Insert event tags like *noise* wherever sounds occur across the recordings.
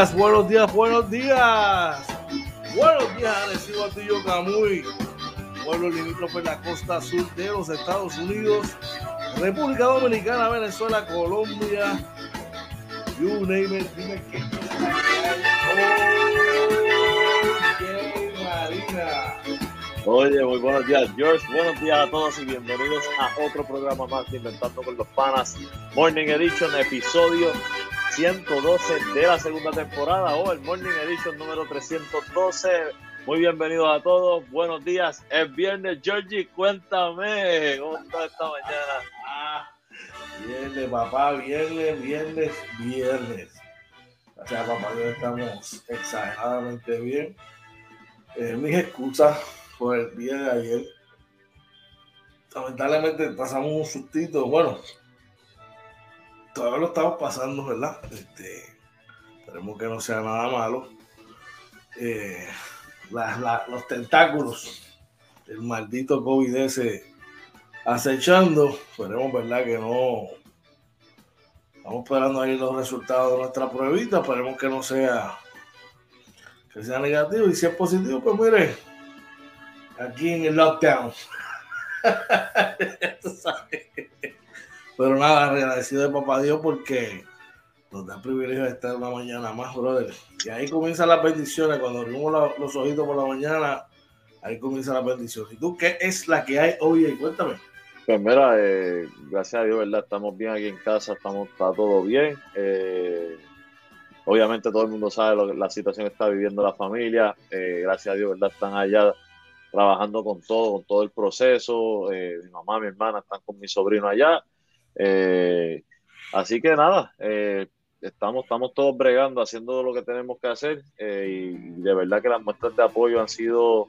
Días, buenos días, buenos días. Buenos días, Arecibo Altillo Camuy, pueblo limítrofe en la costa sur de los Estados Unidos, República Dominicana, Venezuela, Colombia, you name it, dime que. Marina. Oye, muy buenos días, George. Buenos días a todos y bienvenidos a otro programa más de Inventando con los Panas, Morning Edition, episodio 112 de la segunda temporada o el Morning Edition número 312. Muy bienvenidos a todos. Buenos días. Es viernes, Georgie. Cuéntame cómo está esta mañana. Ah, viernes, papá, viernes, viernes, viernes. Gracias, papá, hoy estamos exageradamente bien. Eh, mis excusas por el día de ayer. Lamentablemente pasamos un sustito. Bueno, todavía lo estamos pasando, ¿verdad? Este, esperemos que no sea nada malo. Eh, los tentáculos del maldito COVID ese acechando. Esperemos, ¿verdad? Que no. Estamos esperando ahí los resultados de nuestra pruebita. Esperemos que no sea. Que sea negativo. Y si es positivo, pues mire. Aquí en el lockdown. *laughs* Pero nada, agradecido de papá Dios porque nos da el privilegio de estar una mañana más, brother. Y ahí comienzan las bendiciones. Cuando abrimos los ojitos por la mañana, ahí comienza la bendición. ¿Y tú qué es la que hay hoy? Cuéntame. Pues mira, eh, gracias a Dios, ¿verdad? Estamos bien aquí en casa, estamos, está todo bien. Eh, obviamente todo el mundo sabe lo que- la situación que está viviendo la familia. Eh, gracias a Dios, ¿verdad? Están allá trabajando con todo, con todo el proceso. Eh, mi mamá, mi hermana están con mi sobrino allá. Eh, así que nada, eh, estamos, estamos todos bregando, haciendo lo que tenemos que hacer. eh, y de verdad que las muestras de apoyo han sido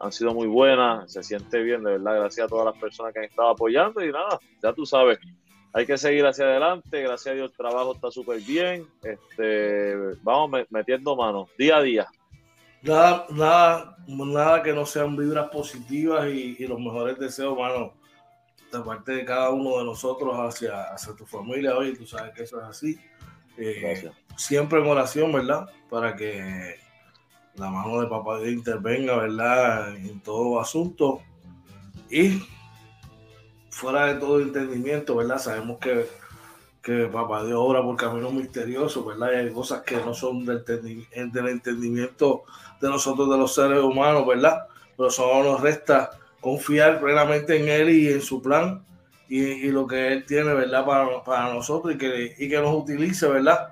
han sido muy buenas, se siente bien, de verdad, gracias a todas las personas que han estado apoyando y nada, ya tú sabes, hay que seguir hacia adelante, gracias a Dios el trabajo está súper bien, este, vamos me- metiendo manos día a día. Nada, nada, nada que no sean vibras positivas y, y los mejores deseos, mano, de parte de cada uno de nosotros hacia, hacia tu familia. Oye, tú sabes que eso es así. Eh, siempre en oración, ¿verdad? Para que la mano de papá Dios intervenga, ¿verdad? En todo asunto. Y fuera de todo entendimiento, ¿verdad? Sabemos que, que papá Dios obra por caminos misteriosos, ¿verdad? Y hay cosas que no son del entendimiento de nosotros, de los seres humanos, ¿verdad? Pero solo nos resta confiar plenamente en Él y en su plan y, y lo que Él tiene, ¿verdad? Para, para nosotros y que, y que nos utilice, ¿verdad?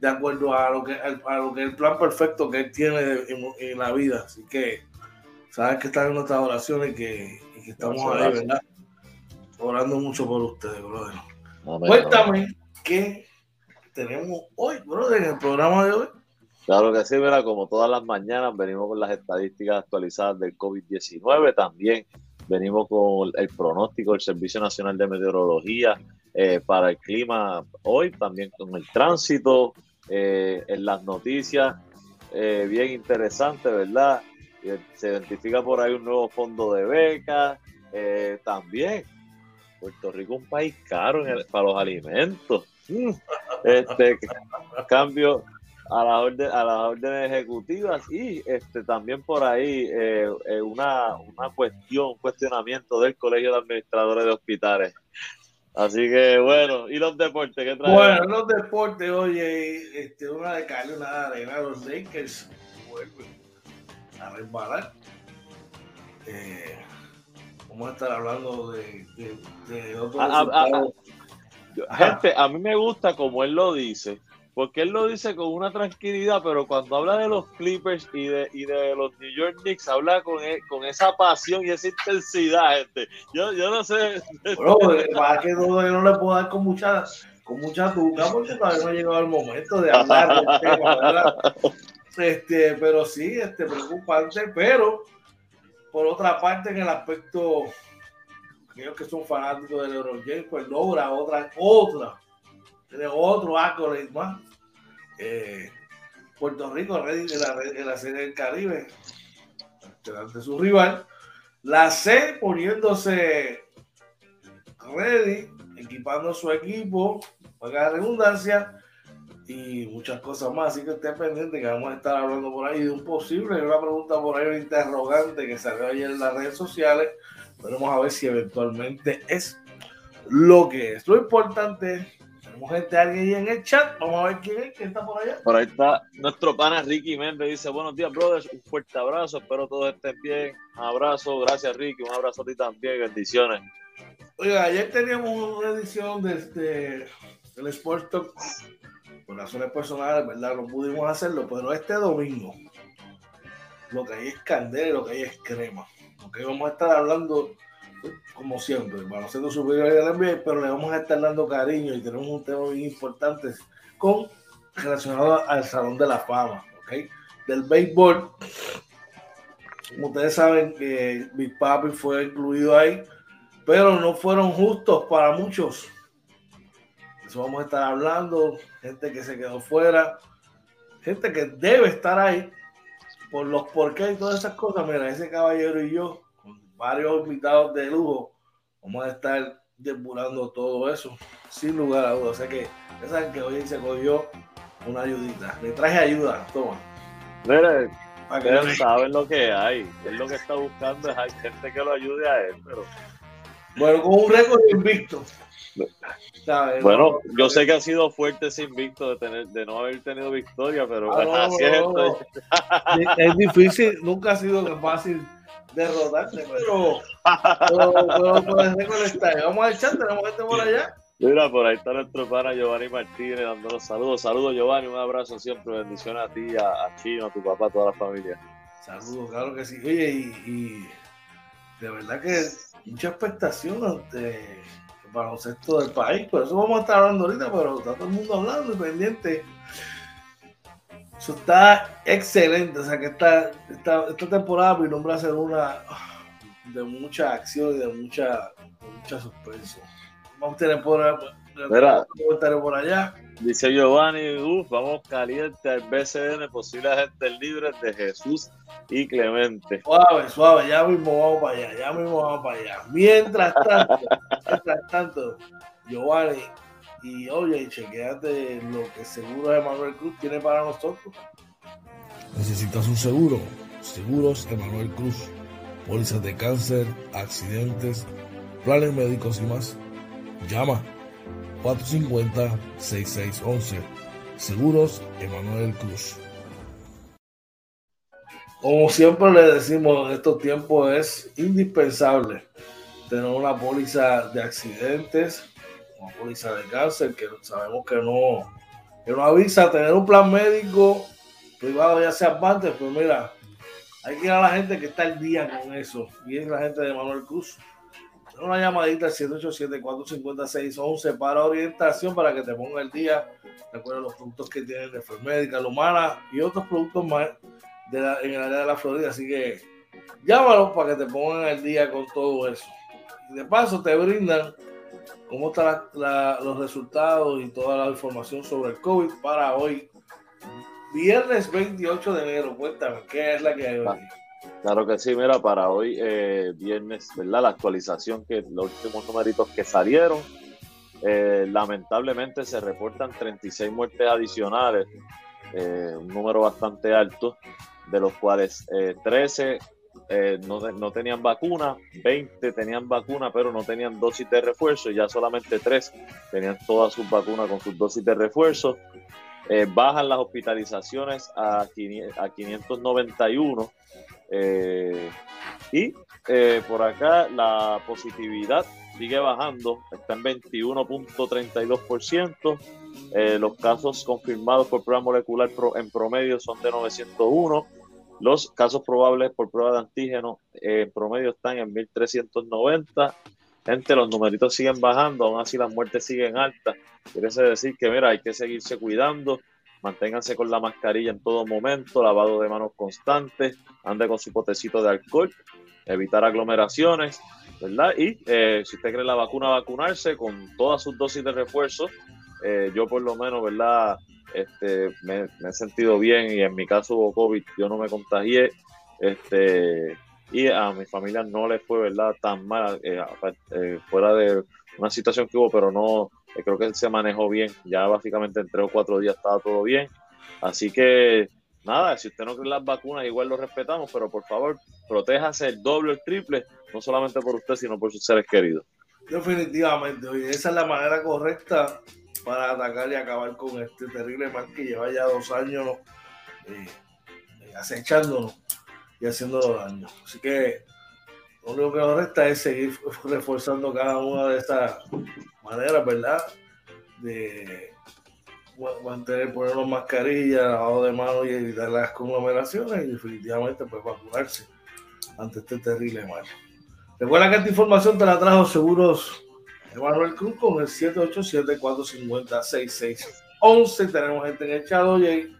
De acuerdo a lo que, a lo que el plan perfecto que Él tiene en, en la vida. Así que, sabes que están en nuestras oraciones y que, y que estamos ahí, gracias. ¿verdad? Orando mucho por ustedes, brother. Cuéntame qué tenemos hoy, brother, en el programa de hoy. Claro que sí, mira, como todas las mañanas venimos con las estadísticas actualizadas del COVID-19, también venimos con el pronóstico del Servicio Nacional de Meteorología eh, para el clima hoy, también con el tránsito, eh, en las noticias, eh, bien interesante, ¿verdad? Se identifica por ahí un nuevo fondo de becas, también Puerto Rico es un país caro para los alimentos. *laughs* Este, cambio, a las órdenes, a las órdenes ejecutivas y este también por ahí eh, eh, una, una cuestión, un cuestionamiento del Colegio de Administradores de Hospitales. Así que bueno, ¿y los deportes? ¿Qué traen? Bueno, los deportes, oye, este, una de Cali, una de arena, los Lakers vuelven a resbalar. Eh, vamos a estar hablando de, de, de otros a, a, a, gente, a mí me gusta como él lo dice, porque él lo dice con una tranquilidad, pero cuando habla de los Clippers y de, y de los New York Knicks, habla con, e, con esa pasión y esa intensidad, gente. Yo, yo no sé. Bueno, para que no, no le puedo dar con mucha, con mucha tuca, porque todavía no ha llegado el momento de hablar del *laughs* tema, ¿verdad? Este, pero sí, este, preocupante, pero por otra parte, en el aspecto, aquellos que son fanáticos del LeBron James, pues logra otra, otra tiene otro accolade más. Eh, Puerto Rico ready en la, en la serie del Caribe ante su rival. La C poniéndose ready, equipando su equipo, para la redundancia y muchas cosas más. Así que esté pendiente que vamos a estar hablando por ahí de un posible, una pregunta por ahí, un interrogante que salió ayer en las redes sociales. Veremos a ver si eventualmente es lo que es. Lo importante tenemos gente, alguien ahí en el chat. Vamos a ver quién es, quién está por allá. Por ahí está nuestro pana Ricky Méndez. Dice: Buenos días, brothers. Un fuerte abrazo. Espero todos estén bien. Un abrazo. Gracias, Ricky. Un abrazo a ti también. Bendiciones. Oiga, ayer teníamos una edición de este, del Sport Talk. Por razones personales, ¿verdad? No pudimos hacerlo, pero este domingo lo que hay es candela y lo que hay es crema. Lo que vamos a estar hablando como siempre, baloncesto superior NBA, pero le vamos a estar dando cariño y tenemos un tema bien importante con relacionado al Salón de la Fama, ¿ok? Del béisbol. Como ustedes saben que Big Papi fue incluido ahí, pero no fueron justos para muchos. Eso vamos a estar hablando, gente que se quedó fuera, gente que debe estar ahí por los porqués y todas esas cosas. Mira, ese caballero y yo varios invitados de lujo. Vamos a estar depurando todo eso, sin lugar a dudas. O sea que ya saben que hoy se cogió una ayudita. Le traje ayuda, toma. Mire, ustedes saben lo que hay. Él lo que está buscando es hay gente que lo ayude a él, pero. Bueno, con un récord invicto. ¿sabes? Bueno, no, yo sé que ha sido fuerte ese invicto de tener, de no haber tenido victoria, pero ah, bueno, no, así no, es, es difícil, nunca ha sido fácil derrotarte, pero, pero, pero, pero ahí. Vamos al chat, tenemos gente por allá. Mira, por ahí está nuestro pana Giovanni Martínez dándonos saludos. Saludos, Giovanni, un abrazo siempre. Bendiciones a ti, a, a Chino, a tu papá, a toda la familia. Saludos, claro que sí. Oye, y, y de verdad que mucha expectación ante el baloncesto del país. Por eso vamos a estar hablando ahorita, pero está todo el mundo hablando y pendiente. Eso está excelente. O sea que esta, esta, esta temporada mi nombre va a ser una de mucha acción y de mucha, de mucha suspenso. Vamos a tener por, Mira, por allá. Dice Giovanni, uf, vamos caliente al BCN, posibles agentes libres de Jesús y Clemente. Suave, suave, ya mismo vamos para allá, ya mismo vamos para allá. Mientras tanto, mientras tanto, Giovanni, y oye, chequeate lo que Seguro Emanuel Cruz tiene para nosotros. ¿Necesitas un seguro? Seguros Emanuel Cruz. Pólizas de cáncer, accidentes, planes médicos y más. Llama 450-6611. Seguros Emanuel Cruz. Como siempre le decimos, en estos tiempos es indispensable tener una póliza de accidentes, una póliza de cáncer, que sabemos que no, que no avisa, tener un plan médico privado, ya sea antes, pues mira, hay que ir a la gente que está al día con eso, y es la gente de Manuel Cruz. Una llamadita al 787-456-11 para orientación, para que te ponga el día. Recuerda los productos que tienen de Fermédica, Lumana y otros productos más de la, en el área de la Florida. Así que llámalos para que te pongan el día con todo eso. Y de paso te brindan cómo están los resultados y toda la información sobre el COVID para hoy, viernes 28 de enero. Cuéntame, ¿qué es la que hay hoy? Claro que sí, mira, para hoy, eh, viernes, ¿verdad? La actualización, que los últimos numeritos que salieron, eh, lamentablemente se reportan 36 muertes adicionales eh, un número bastante alto, de los cuales 13 no, no, tenían vacuna, 20 tenían vacuna, pero no tenían dosis de refuerzo, y ya solamente 3 tenían todas sus vacunas con sus dosis de refuerzo. bajan las hospitalizaciones a, a 591 y por acá la positividad sigue bajando, está en 21.32%. Eh, los casos confirmados por prueba molecular en promedio son de 901. Los casos probables por prueba de antígeno eh, en promedio están en 1390. Gente, los numeritos siguen bajando, aún así las muertes siguen altas. Quiere decir que, mira, hay que seguirse cuidando, manténganse con la mascarilla en todo momento, lavado de manos constante, ande con su potecito de alcohol, evitar aglomeraciones ¿verdad? Y eh, si usted cree la vacuna, vacunarse con todas sus dosis de refuerzo. Eh, yo por lo menos, ¿verdad? Este, me, he sentido bien y en mi caso hubo COVID, yo no me contagié. Este, y a mi familia no le fue, ¿verdad? Tan mal, eh, fuera de una situación que hubo, pero no, creo que se manejó bien. Ya básicamente en tres o cuatro días estaba todo bien. Así que nada, si usted no cree las vacunas, igual lo respetamos, pero por favor, protéjase el doble o el triple, no solamente por usted, sino por sus seres queridos. Definitivamente, oye, esa es la manera correcta para atacar y acabar con este terrible mal que lleva ya dos años eh, eh, acechándonos y haciendo daño. Así que lo único que nos resta es seguir reforzando cada una de estas maneras, ¿verdad? De mantener, ponernos mascarillas, lavado de manos y evitar las conglomeraciones y definitivamente pues vacunarse ante este terrible mal. Recuerda que esta información te la trajo Seguros Emanuel Cruz con el 787-450-6611. Tenemos gente en el chat, oye.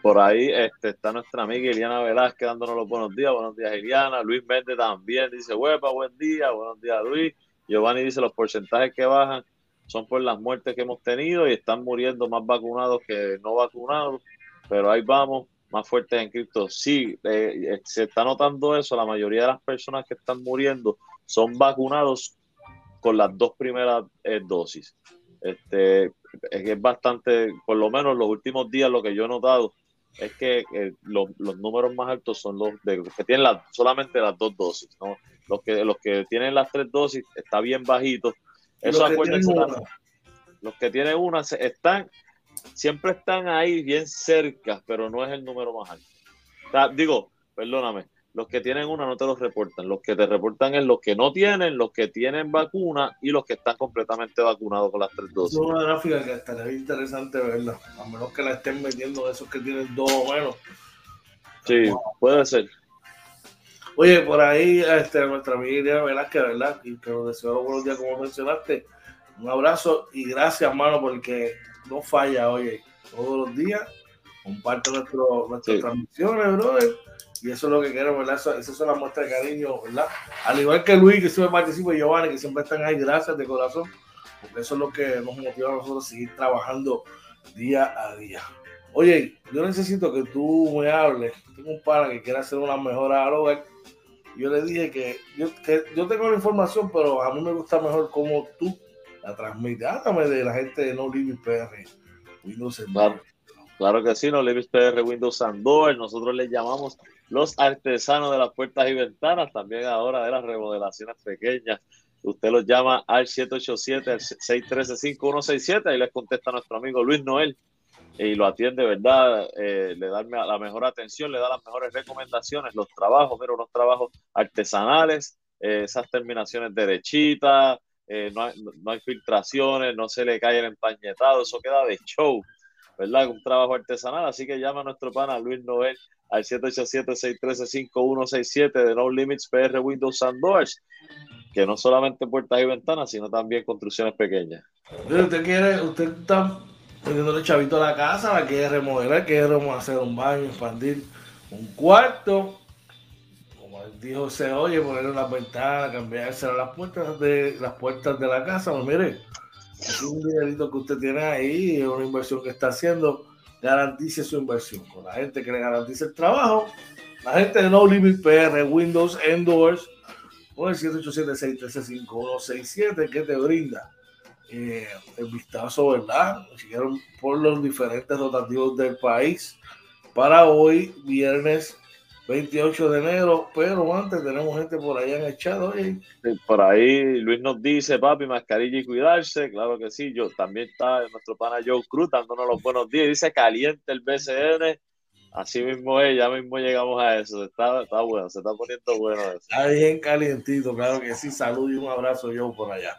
Por ahí este, está nuestra amiga Iliana Velázquez dándonos los buenos días. Buenos días, Iliana. Luis Méndez también dice, huepa, buen día. Buenos días, Luis. Giovanni dice, los porcentajes que bajan son por las muertes que hemos tenido y están muriendo más vacunados que no vacunados, pero ahí vamos, más fuertes en cripto. Sí, eh, eh, se está notando eso, la mayoría de las personas que están muriendo son vacunados con las dos primeras eh, dosis. Este, es, bastante, por lo menos los últimos días lo que yo he notado es que los, números más altos son los, de, que tienen solamente las dos dosis, ¿no? Los que, los que tienen las tres dosis está bien bajito, eso los, que los que tienen una están, siempre están ahí bien cerca, pero no es el número más alto. digo, perdóname, los que tienen una no te los reportan, los que te reportan es los que no tienen, los que tienen vacuna y los que están completamente vacunados con las tres dosis. Es una gráfica que estaría interesante verla, a menos que la estén metiendo esos que tienen dos o menos. Sí, puede ser. Oye, por ahí este, nuestra amiga Velázquez, ¿verdad? Y que nos deseo buenos días, como mencionaste. Un abrazo y gracias, hermano, porque no falla, oye, todos los días comparte nuestro, nuestras transmisiones, brother. Y eso es lo que queremos, ¿verdad? Eso, eso es la muestra de cariño, ¿verdad? Al igual que Luis, que siempre participa, y Giovanni, que siempre están ahí, gracias de corazón, porque eso es lo que nos motiva a nosotros a seguir trabajando día a día. Oye, yo necesito que tú me hables. Tengo un pana que quiere hacer una mejora al hogar yo le dije que yo, yo tengo la información, pero a mí me gusta mejor cómo tú la transmites. Háblame de la gente de No Limit PR, Windows claro, claro que sí, No Limit PR, Windows Android. Nosotros les llamamos los artesanos de las puertas y ventanas, también ahora de las remodelaciones pequeñas. Usted los llama al 787-613-5167 y les contesta nuestro amigo Luis Noel y lo atiende, ¿verdad? Eh, le da la mejor atención, le da las mejores recomendaciones, los trabajos, pero unos trabajos artesanales, eh, esas terminaciones derechitas, eh, no, hay, no, hay, filtraciones, no se le cae el empañetado, eso queda de show, ¿verdad? Un trabajo artesanal, así que llama a nuestro pana Luis Noel al 787-613-5167 de No Limits PR Windows and Doors, que no solamente puertas y ventanas, sino también construcciones pequeñas. ¿Usted quiere, usted está chavito a la casa, la quiere remodelar, quiere hacer un baño, expandir un cuarto. Como dijo se oye, ponerle las ventanas, cambiarse las puertas de las puertas de la casa. Pues mire, es un dinerito que usted tiene ahí, es una inversión que está haciendo, garantice su inversión. Con la gente que le garantice el trabajo, la gente de No Limit PR, Windows, Endors, con el 787 613 5167 que te brinda eh, el vistazo, ¿verdad? Siguieron por los diferentes rotativos del país para hoy, viernes 28 de enero, pero antes tenemos gente por allá en el chat, Por ahí Luis nos dice, papi, mascarilla y cuidarse, claro que sí, yo también está nuestro pana Joe Cruz dándonos los buenos días, dice caliente el BCN, así mismo es, ya mismo llegamos a eso, está, está bueno, se está poniendo bueno eso. Está bien calientito, claro que sí, salud y un abrazo Joe por allá.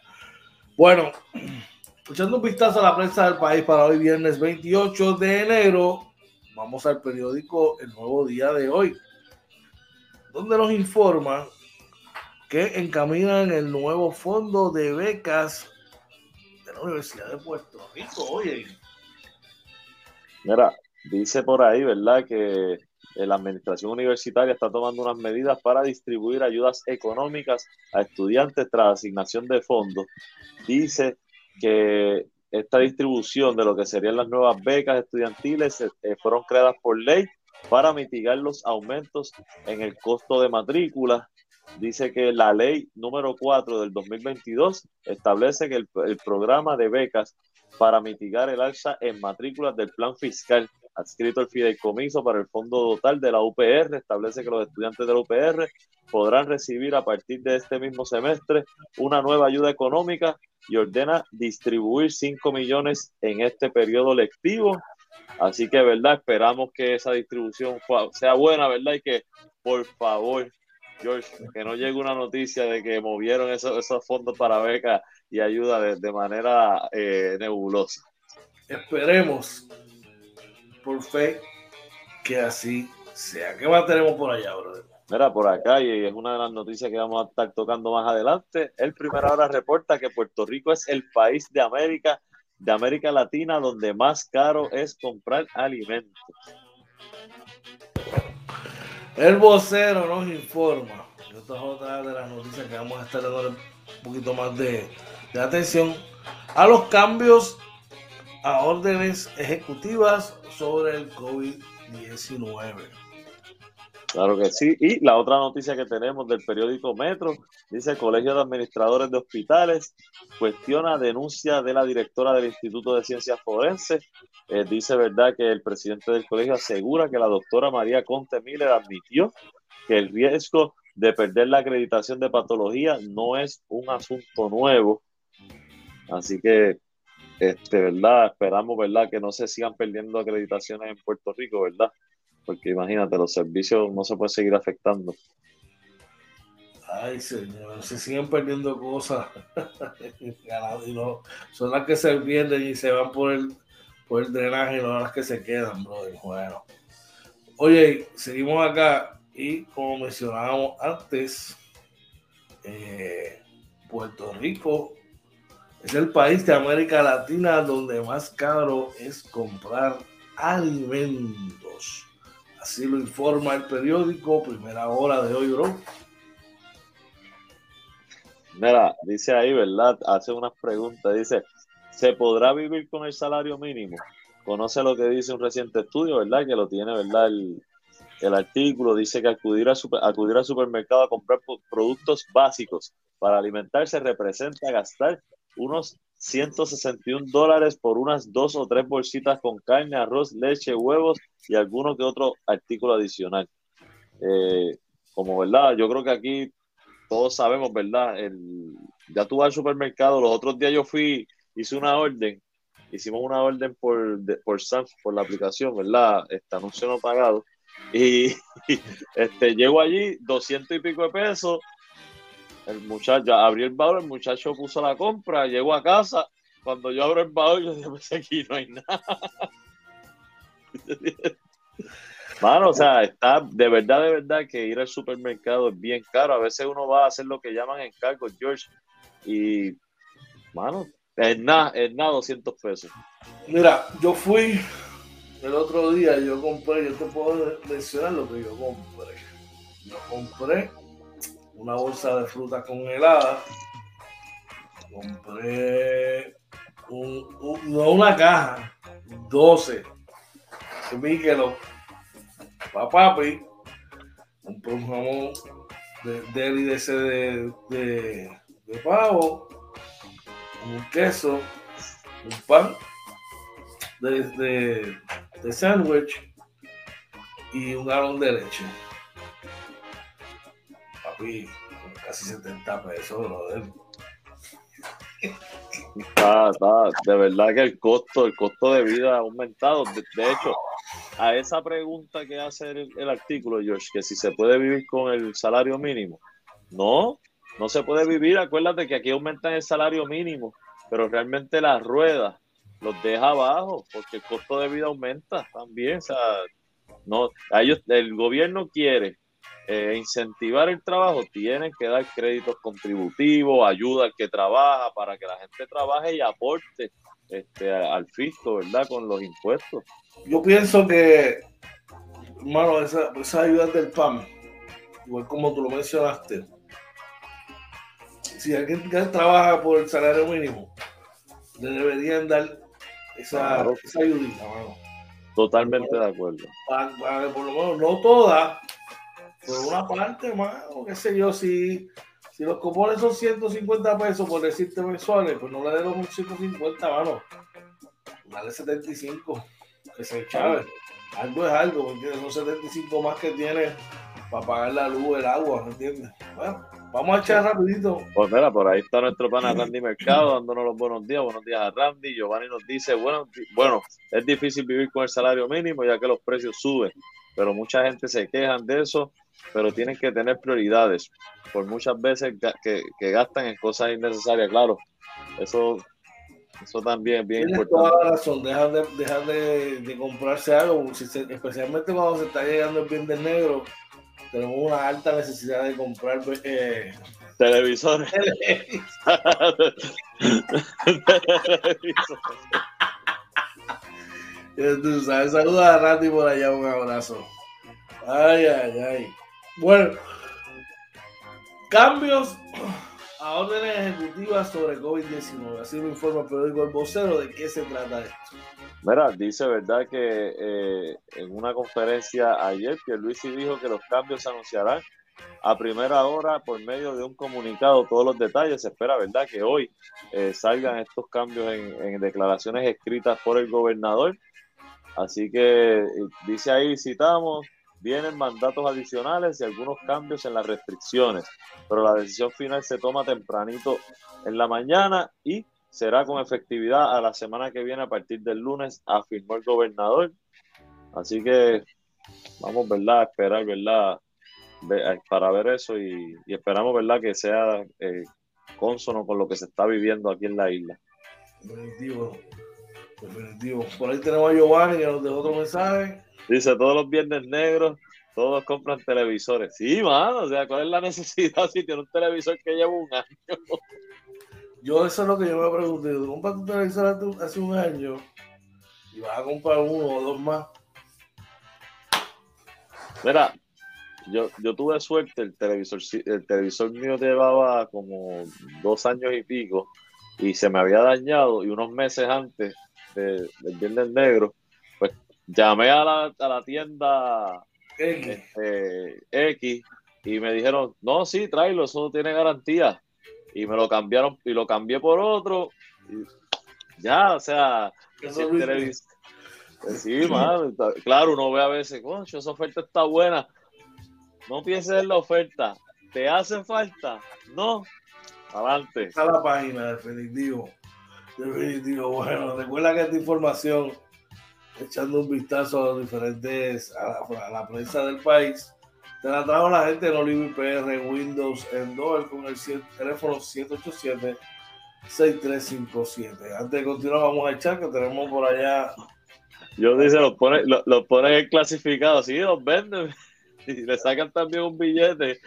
Bueno, *clears throat* echando un vistazo a la prensa del país para hoy viernes 28 de enero, vamos al periódico El Nuevo Día de hoy donde nos informa que encaminan el nuevo fondo de becas de la Universidad de Puerto Rico. Oye. Mira, dice por ahí, ¿verdad? Que la administración universitaria está tomando unas medidas para distribuir ayudas económicas a estudiantes tras asignación de fondos. Dice que esta distribución de lo que serían las nuevas becas estudiantiles eh, fueron creadas por ley para mitigar los aumentos en el costo de matrícula. Dice que la ley número 4 del 2022 establece que el, programa de becas para mitigar el alza en matrículas del plan fiscal adscrito al fideicomiso para el fondo total de la UPR establece que los estudiantes de la UPR podrán recibir a partir de este mismo semestre una nueva ayuda económica y ordena distribuir 5 millones en este periodo lectivo Así que, ¿verdad? Esperamos que esa distribución sea buena, ¿verdad? Y que, por favor, George, que no llegue una noticia de que movieron esos, esos fondos para becas y ayuda de, manera eh, nebulosa. Esperemos, por fe, que así sea. ¿Qué más tenemos por allá, brother? Mira, por acá, y es una de las noticias que vamos a estar tocando más adelante. El Primera Hora reporta que Puerto Rico es el país de América de América Latina donde más caro es comprar alimentos. El vocero nos informa, esta es otra de las noticias que vamos a estar dando un poquito más de, de atención a los cambios a órdenes ejecutivas sobre el COVID-19. Claro que sí. Y la otra noticia que tenemos del periódico Metro dice: Colegio de Administradores de Hospitales cuestiona denuncia de la directora del Instituto de Ciencias Forenses. Eh, dice, ¿verdad?, que el presidente del colegio asegura que la doctora María Conte Miller admitió que el riesgo de perder la acreditación de patología no es un asunto nuevo. Así que, este, ¿verdad? Esperamos, ¿verdad?, que no se sigan perdiendo acreditaciones en Puerto Rico, ¿verdad? Porque imagínate, los servicios no se pueden seguir afectando. Ay, señor, se siguen perdiendo cosas. *laughs* son las que se pierden y se van por el, por el drenaje y no las que se quedan, brother. Bueno. Oye, seguimos acá y como mencionábamos antes, eh, Puerto Rico es el país de América Latina donde más caro es comprar alimentos. Así lo informa el periódico Primera Hora de hoy, bro. Mira, dice ahí, ¿verdad? Hace unas preguntas. Dice, ¿se podrá vivir con el salario mínimo? Conoce lo que dice un reciente estudio, ¿verdad? Que lo tiene, ¿verdad? El, artículo dice que acudir, a acudir al supermercado a comprar productos básicos para alimentarse representa gastar unos 161 dólares por unas dos o tres bolsitas con carne, arroz, leche, huevos y alguno que otro artículo adicional. Eh, como verdad, yo creo que aquí todos sabemos, ¿verdad? El, ya tú vas al supermercado, los otros días yo fui, hice una orden, hicimos una orden por, por Samsung, por la aplicación, ¿verdad? Este anuncio no pagado. Y, *laughs* este, llego allí, 200 y pico de pesos, el muchacho, abrí el baúl, el muchacho puso la compra, llegó a casa. Cuando yo abro el baúl, yo dije, pues aquí no hay nada. *laughs* Mano, o sea, está de verdad, de verdad que ir al supermercado es bien caro. A veces uno va a hacer lo que llaman encargos, George, y, mano, es nada, es nada 200 pesos. Mira, yo fui el otro día, yo compré, yo te puedo mencionar lo que yo compré. Yo compré una bolsa de fruta congelada. Compré una caja, 12 míquelo para papi. Compré un jamón de deli de ese de, de, pavo. un queso, un pan de, de, de sándwich y un galón de leche. Papi, casi 70 pesos, brother. Está, de verdad que el costo, el costo de vida ha aumentado. De, hecho, a esa pregunta que hace el, artículo, George, que si se puede vivir con el salario mínimo, no, no se puede vivir. Acuérdate que aquí aumentan el salario mínimo, pero realmente las ruedas los deja abajo porque el costo de vida aumenta también. O sea, no, ellos, el gobierno quiere eh, incentivar el trabajo, tienen que dar créditos contributivos, ayuda al que trabaja para que la gente trabaje y aporte este, al fisco, ¿verdad? Con los impuestos. Yo pienso que, hermano, esa, esa ayuda del PAM, igual como tú lo mencionaste, si alguien trabaja por el salario mínimo, le deberían dar esa, claro. esa ayudita, mano. Totalmente de acuerdo. Para, para, por lo menos, no toda, pero una parte, mano, qué sé yo, si, si los cupones son 150 pesos por decirte mensuales, pues no le den los 150, mano. Dale 75, que se chave. Algo es algo, porque son 75 más que tiene para pagar la luz, el agua, ¿me entiendes? Bueno, vamos a echar rapidito. Pues mira, por ahí está nuestro pana Randy Mercado dándonos los buenos días. Buenos días a Randy. Giovanni nos dice, bueno, bueno, es difícil vivir con el salario mínimo ya que los precios suben, pero mucha gente se quejan de eso, pero tienen que tener prioridades. Por muchas veces que, que gastan en cosas innecesarias, claro. Eso eso también es bien Tienes importante. toda la razón, dejar de, dejar de, de comprarse algo, si se, especialmente cuando se está llegando el bien del negro, tenemos una alta necesidad de comprar eh, televisores. *laughs* Tú sabes, saluda a Randy por allá, un abrazo. Ay, ay, ay. Bueno, cambios a órdenes ejecutivas sobre COVID-19. Así lo informa el periódico El Vocero. ¿De qué se trata esto? Mira, dice verdad que eh, en una conferencia ayer que Luisi dijo que los cambios se anunciarán a primera hora por medio de un comunicado, todos los detalles. Se espera, ¿verdad?, que hoy eh, salgan estos cambios en, en, declaraciones escritas por el gobernador. Así que dice ahí, citamos, vienen mandatos adicionales y algunos cambios en las restricciones, pero la decisión final se toma tempranito en la mañana y será con efectividad a la semana que viene a partir del lunes, afirmó el gobernador. Así que vamos, ¿verdad? A esperar, ¿verdad? Para ver eso y, y esperamos, ¿verdad? Que sea eh, consono con lo que se está viviendo aquí en la isla. Definitivo, definitivo. Por ahí tenemos a Giovanni que nos dejó otro mensaje. Dice, todos los viernes negros, todos compran televisores. Sí, mano, o sea, ¿cuál es la *laughs* necesidad si tiene un televisor que lleva un año? Yo eso es lo que yo me pregunté. ¿Tú compras tu televisor hace un año y vas a comprar uno o dos más? Mira, yo, yo tuve suerte, el televisor, el televisor mío llevaba como dos años y pico y se me había dañado y unos meses antes de, del Viernes Negro, pues llamé a la, a la tienda X. Este, X y me dijeron, no, sí, tráelo, eso tiene garantía. Y me lo cambiaron y lo cambié por otro. Y ya, o sea, televis- pues sí, mano, claro, uno ve a veces, concho, esa oferta está buena. No pienses en la oferta. ¿Te hace falta? No. Adelante. Esa es la página, definitivo. Definitivo. Bueno, recuerda que esta información, echando un vistazo a los diferentes, a la, prensa del país, te la trajo la gente de Olivo PR, Windows, Endor, con el teléfono 787-6357. Antes de continuar, vamos a echar que tenemos por allá. Yo dice, los ponen lo, los ponen en clasificado, sí, los venden. *laughs* Y le sacan también un billete.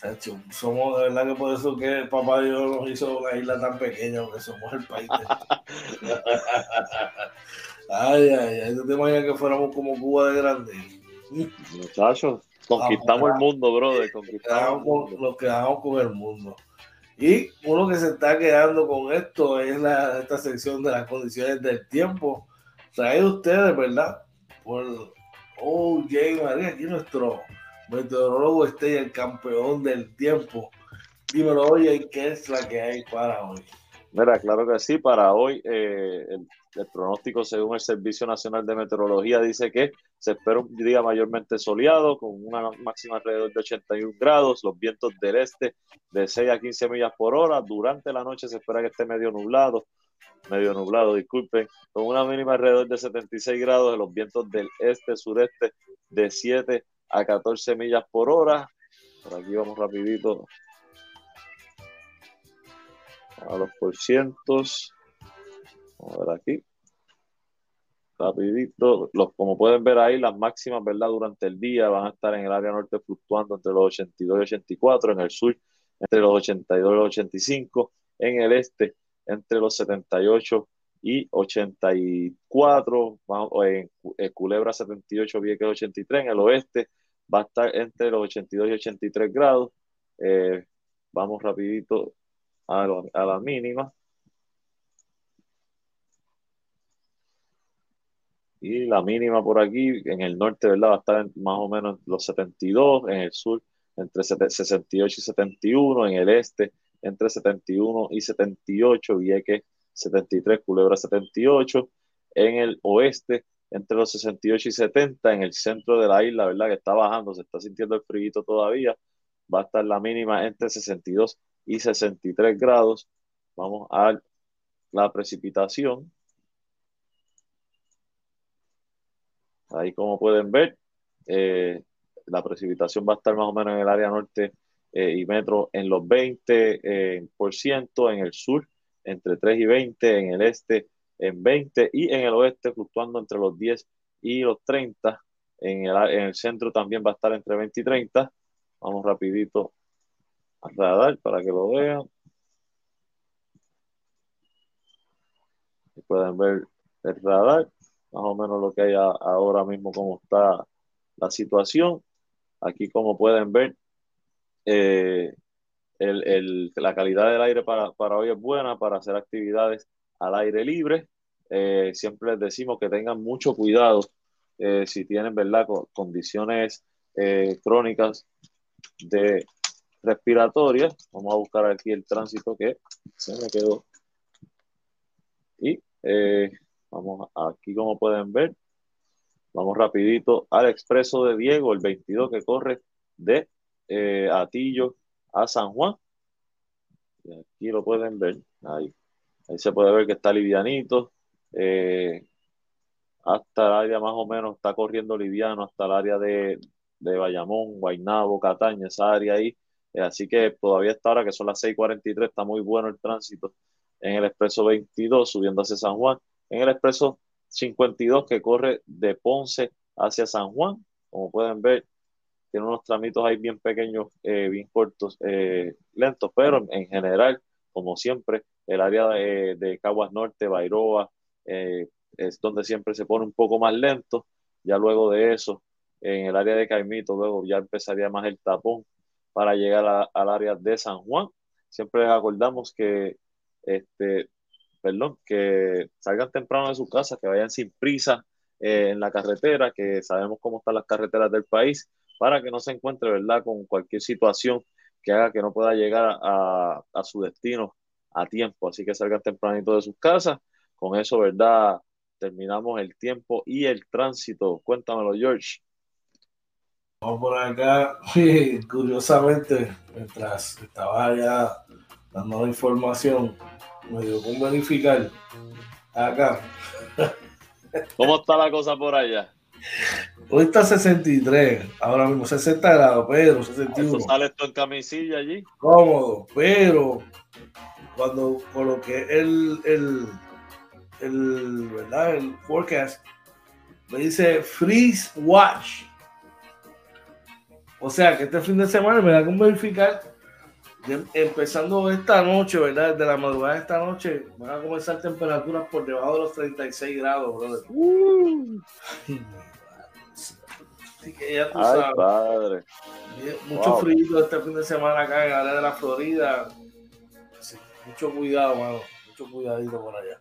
Chacho, somos de verdad que por eso que el papá Dios nos hizo una isla tan pequeña, porque somos el país. de- *laughs* ay, ay, ay, ¿tú te imaginas que fuéramos como Cuba de grande? Muchachos, conquistamos el mundo, brother. Conquistamos con- nos quedamos con el mundo. Y uno que se está quedando con esto es la, esta sección de las condiciones del tiempo. Traído ustedes, ¿verdad? Por Oh, Jay María, aquí nuestro meteorólogo estrella, el campeón del tiempo. Dímelo, oye, ¿qué es la que hay para hoy? Mira, claro que sí. Para hoy, eh, el, pronóstico según el Servicio Nacional de Meteorología dice que se espera un día mayormente soleado, con una máxima alrededor de 81 grados, los vientos del este de 6 a 15 millas por hora. Durante la noche se espera que esté medio nublado, medio nublado, disculpen, con una mínima alrededor de 76 grados, los vientos del este-sureste de 7 a 14 millas por hora. Por aquí vamos rapidito a los porcientos. Vamos a ver aquí. Rapidito. Los, como pueden ver ahí, las máximas, ¿verdad? Durante el día van a estar en el área norte fluctuando entre los 82 y 84, en el sur entre los 82 y los 85, en el este entre los 78 y 84, en, Culebra 78, Vieques 83, en el oeste va a estar entre los 82 y 83 grados. Eh, vamos rapidito a, la mínima. Y la mínima por aquí, en el norte, ¿verdad? Va a estar más o menos los 72, en el sur entre 68 y 71, en el este entre 71 y 78, Vieques 73, Culebra 78, en el oeste entre los 68 y 70, en el centro de la isla, ¿verdad? Que está bajando, se está sintiendo el frío todavía, va a estar la mínima entre 62 y 63 grados. Vamos a la precipitación. Ahí como pueden ver, eh, la precipitación va a estar más o menos en el área norte eh, y metro en los 20%, eh, por ciento, en el sur entre 3 y 20, en el este en 20 y en el oeste fluctuando entre los 10 y los 30. En el, en el centro también va a estar entre 20 y 30. Vamos rapidito radar para que lo vean. Pueden ver el radar, más o menos lo que hay ahora mismo, cómo está la situación. Aquí, como pueden ver, eh, la calidad del aire para, hoy es buena para hacer actividades al aire libre. Eh, siempre les decimos que tengan mucho cuidado eh, si tienen ¿verdad? condiciones crónicas de respiratoria. Vamos a buscar aquí el tránsito que se me quedó. Y eh, vamos aquí como pueden ver, vamos rapidito al expreso de Diego, el 22 que corre de eh, Atillo a San Juan. Y aquí lo pueden ver, ahí, ahí se puede ver que está livianito. Eh, hasta el área más o menos está corriendo liviano, hasta el área de, de Bayamón, Guaynabo, Cataña, esa área ahí eh, así que todavía está ahora que son las 6:43, está muy bueno el tránsito en el expreso 22 subiendo hacia San Juan. En el expreso 52 que corre de Ponce hacia San Juan, como pueden ver, tiene unos tramitos ahí bien pequeños, eh, bien cortos, eh, lentos, pero en general, como siempre, el área de, de Caguas Norte, Bairoa, es donde siempre se pone un poco más lento. Ya luego de eso, en el área de Caimito, luego ya empezaría más el tapón para llegar al área de San Juan. Siempre acordamos que, este, perdón, que salgan temprano de su casa, que vayan sin prisa eh, en la carretera, que sabemos cómo están las carreteras del país, para que no se encuentre, ¿verdad?, con cualquier situación que haga que no pueda llegar a, a su destino a tiempo. Así que salgan tempranito de sus casas. Con eso, ¿verdad? Terminamos el tiempo y el tránsito. Cuéntamelo, George. Vamos por acá, *laughs* curiosamente, mientras estaba ya dando la información, me dio con verificar acá. ¿Cómo está la cosa por allá? *laughs* Hoy está 63, ahora mismo 60 grados, pero 61. ¿Sale esto en camisilla allí? Cómodo, pero cuando coloqué el, el, el, ¿verdad? el forecast, me dice freeze watch o sea que este fin de semana me da con verificar, empezando esta noche, ¿verdad? Desde la madrugada de esta noche, van a comenzar temperaturas por debajo de los 36 grados, brother. Uh. Así que ya tú Ay, Padre. Mucho frío este fin de semana acá en la área de la Florida. mucho cuidado, mano. Mucho cuidadito por allá.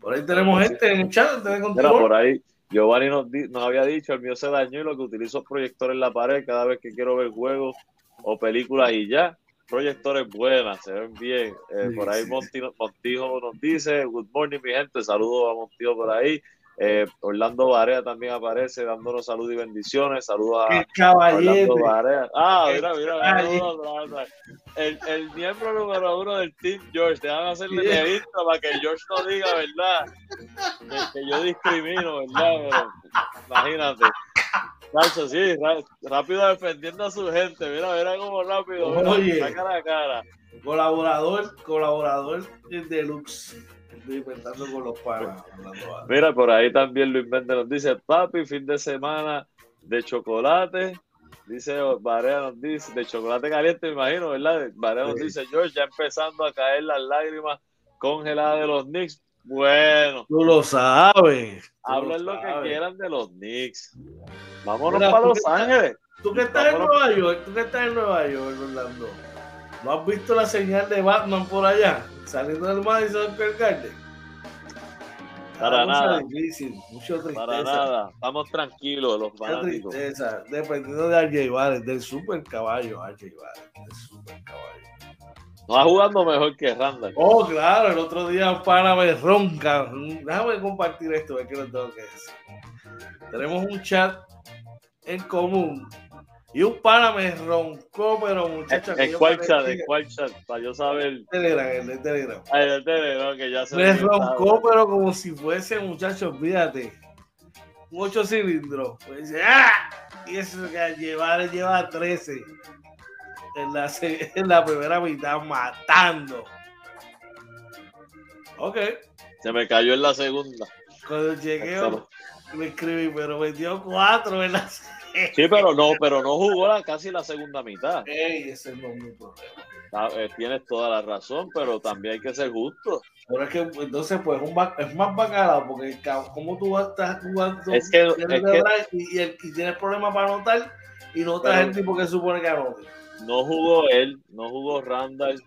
Por ahí tenemos gente en el chat. Mira, por ahí, Giovanni nos, nos, había dicho, el mío se dañó y lo que utilizo es proyector en la pared cada vez que quiero ver juegos o películas y ya. proyectores buenas, se ven bien. Eh, Sí, por ahí sí. Montijo nos dice, good morning mi gente, saludos a Montijo por ahí. Eh, Orlando Barea también aparece dándonos salud y bendiciones. Saludos a. Orlando Barea. Ah, mira, mira, mira, mira, mira. El, el miembro número uno del Team George. Déjame hacerle de intro para que George no diga, ¿verdad? Que, que yo discrimino, ¿verdad? Pero, imagínate. Nacho, sí, rápido defendiendo a su gente. Mira, mira cómo rápido. Mira, Oye. la cara a cara. Colaborador, colaborador deluxe. Con los panas. algo. Mira, por ahí también Luis Méndez nos dice, papi, fin de semana de chocolate. Dice, Barea nos dice, de chocolate caliente, me imagino, ¿verdad? Barea nos Sí. dice, George, ya empezando a caer las lágrimas congeladas de los Knicks. Bueno, Tú lo sabes. tú hablen lo que quieran de los Knicks. Vámonos Mira, para Los Ángeles. Tú que estás en. Nueva York, tú que estás en Nueva York, Orlando. ¿No has visto la señal de Batman por allá? Saliendo del Madison Square Garden. Para Mucha nada. difícil, mucho tristeza. Para nada, estamos tranquilos los Mucha fanáticos. tristeza. Dependiendo de RJ del super caballo RJ del super caballo. No va jugando mejor que Randall. Oh, claro, el otro día un pana me ronca. Déjame compartir esto, es que lo tengo que decir. Tenemos un chat en común y un pana me roncó, pero muchacha. que ¿En yo cuál parecía- chat? ¿En cuál chat? Para yo saber. Telegram, el de Telegram. El Telegram, que ya se Me roncó, pero como si fuese, muchacho, olvídate. Un 8 cilindros. Pues ¡ah! Y eso que llevar lleva 13. En la, en la primera mitad, matando. Ok. Se me cayó en la segunda. Cuando llegué, me escribí, pero metió 4 en la Sí, pero no, pero no jugó la, casi la segunda mitad. Ey, ese no es mi problema. Ah, eh, Tienes toda la razón, pero también hay que ser justo. Pero es que entonces, pues, un ba- es más bacalao, porque como tú vas a estar jugando Es que- es que- y, y el- y tienes problemas para anotar y no Pero- el tipo que supone que anote. No jugó él, no jugó Randall.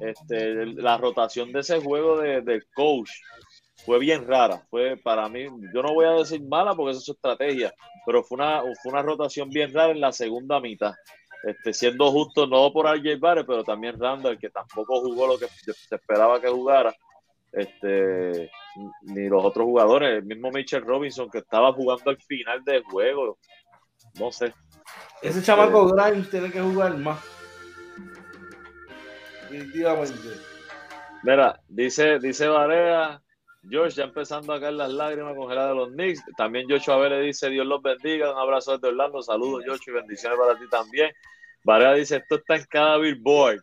Este, la rotación de ese juego de, del coach fue bien rara. Fue para mí, yo no voy a decir mala porque esa es su estrategia, pero fue una, fue una rotación bien rara en la segunda mitad. Este, siendo justo, no por RJ Barrett, pero también Randall, que tampoco jugó lo que se esperaba que jugara. Este, ni los otros jugadores, el mismo Mitchell Robinson que estaba jugando al final del juego. No sé. Ese Este- chamaco Grimes tiene que jugar más. Definitivamente. Mira, dice, dice Varea, George ya empezando a caer las lágrimas congeladas de los Knicks. También Joshua le dice, Dios los bendiga, un abrazo desde Orlando, saludos Joshua y bendiciones para ti también. Varea dice, esto está en cada billboard.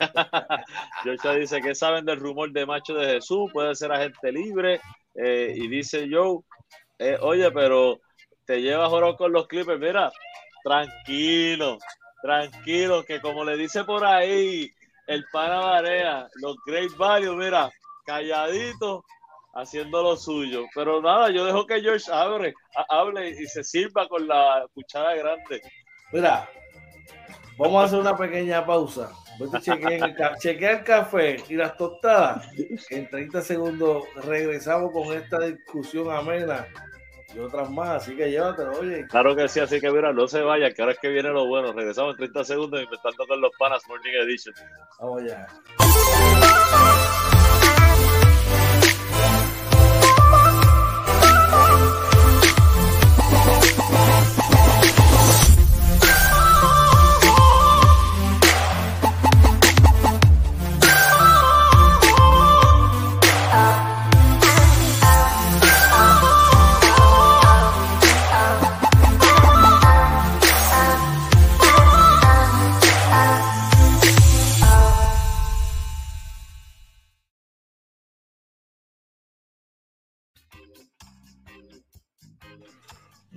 *laughs* Joshua dice, ¿qué saben del rumor de macho de Jesús? Puede ser agente libre. Eh, y dice Joe, eh, oye, pero te llevas oro con los Clippers. Mira, tranquilo, tranquilo, que como le dice por ahí el pana Varea, los Great Value, mira, calladito, haciendo lo suyo. Pero nada, yo dejo que George abre, ha- hable y se sirva con la cuchara grande. Mira, vamos a hacer una pequeña pausa. El, chequea el café y las tostadas. En 30 segundos regresamos con esta discusión amena y otras más. Así que llévatelo, oye. Claro que sí, así que mira, no se vaya, que ahora es que viene lo bueno. Regresamos en 30 segundos inventando con los panas Morning Edition. Vamos allá.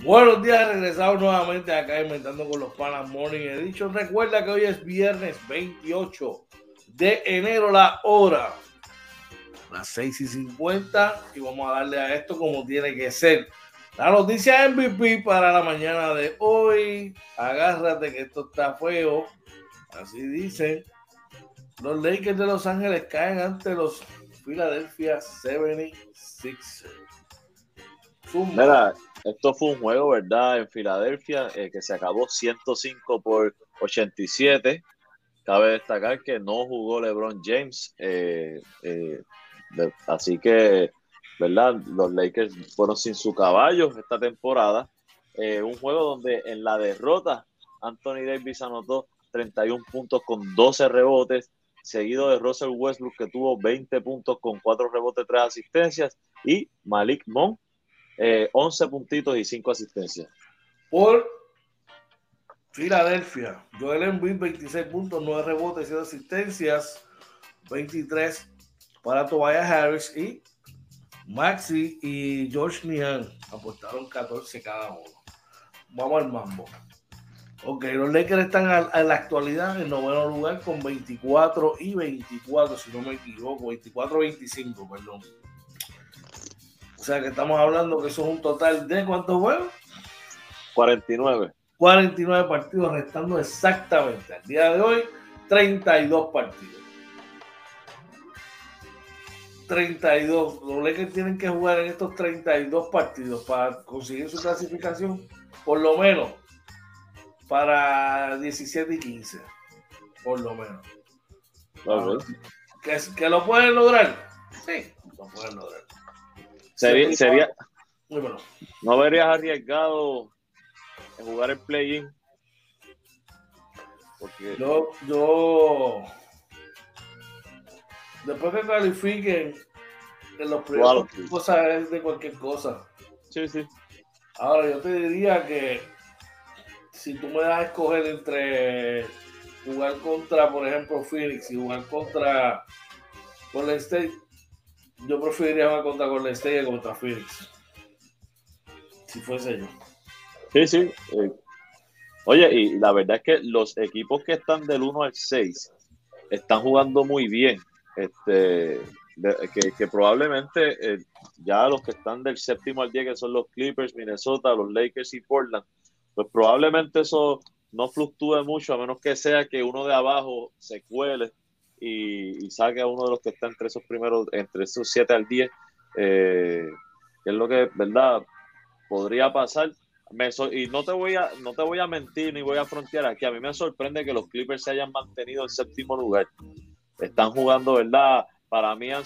Buenos días, regresamos nuevamente acá inventando con los panas Morning Edition. Recuerda que hoy es viernes 28 de enero, la hora, las 6 y 50, y vamos a darle a esto como tiene que ser. La noticia MVP para la mañana de hoy. Agárrate que esto está feo. Así dicen. Los Lakers de Los Ángeles caen ante los Philadelphia 76ers. Zumba. Esto fue un juego, ¿verdad? En Filadelfia, eh, que se acabó 105 por 87. cabe destacar que no jugó LeBron James, eh, eh, así que, ¿verdad? Los Lakers fueron sin su caballo esta temporada. Un juego donde en la derrota Anthony Davis anotó 31 puntos con 12 rebotes, seguido de Russell Westbrook que tuvo 20 puntos con 4 rebotes, 3 asistencias y Malik Monk 11 puntitos y 5 asistencias. Por Filadelfia, Joel Embiid 26 puntos, 9 rebotes, 7 asistencias, 23 para Tobias Harris y Maxi y George Nian aportaron 14 cada uno. Vamos al mambo. Ok, los Lakers están en la actualidad en noveno lugar con 24 y 24, si no me equivoco, 24-25, perdón. O sea que estamos hablando que eso es un total de cuántos juegos? 49. 49 partidos, restando exactamente al día de hoy 32 partidos. 32. Los Lakers tienen que jugar en estos 32 partidos para conseguir su clasificación, por lo menos para 17 y 15. Por lo menos. ¿Que, lo pueden lograr? Sí, lo pueden lograr. Sería, sería, no verías arriesgado en jugar el play-in. Porque... Yo, yo, después que califiquen en los primeros cosas es de cualquier cosa. Sí, sí. Ahora, yo te diría que si tú me das a escoger entre jugar contra, por ejemplo, Phoenix y jugar contra Golden State, yo preferiría jugar contra Golden State que contra Phoenix. Si fuese yo. Sí, sí. Eh, oye, y la verdad es que los equipos que están del 1 al 6 están jugando muy bien. Este, que, probablemente eh, ya los que están del séptimo al 10, que son los Clippers, Minnesota, los Lakers y Portland, pues probablemente eso no fluctúe mucho, a menos que sea que uno de abajo se cuele y, saque a uno de los que está entre esos primeros, entre esos 7 al 10, eh, es lo que, ¿verdad? Podría pasar y no te voy a no te voy a mentir ni voy a frontear aquí. A mí me sorprende que los Clippers se hayan mantenido en séptimo lugar. Están jugando, ¿verdad? Para mí han,